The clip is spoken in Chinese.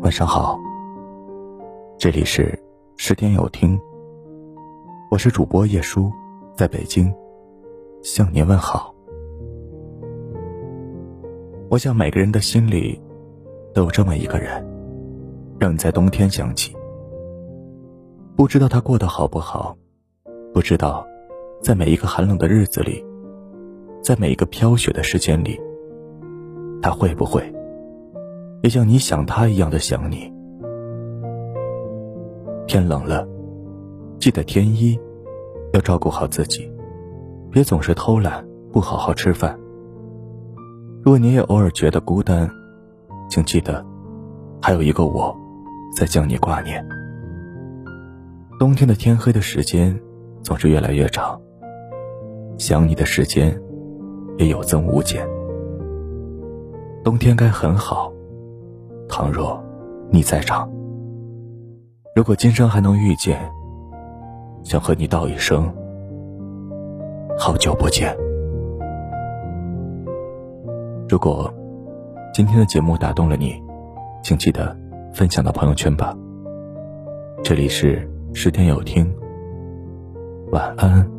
晚上好，这里是十点有听，我是主播叶舒，在北京向您问好。我想每个人的心里都有这么一个人，让你在冬天想起。不知道他过得好不好，不知道在每一个寒冷的日子里，在每一个飘雪的时间里，他会不会？也像你想他一样的想你。天冷了，记得添衣，要照顾好自己，别总是偷懒不好好吃饭。如果你也偶尔觉得孤单，请记得，还有一个我，在将你挂念。冬天的天黑的时间总是越来越长，想你的时间也有增无减。冬天该很好。倘若你在场，如果今生还能遇见，想和你道一声好久不见。如果今天的节目打动了你，请记得分享到朋友圈吧。这里是十点有听，晚安。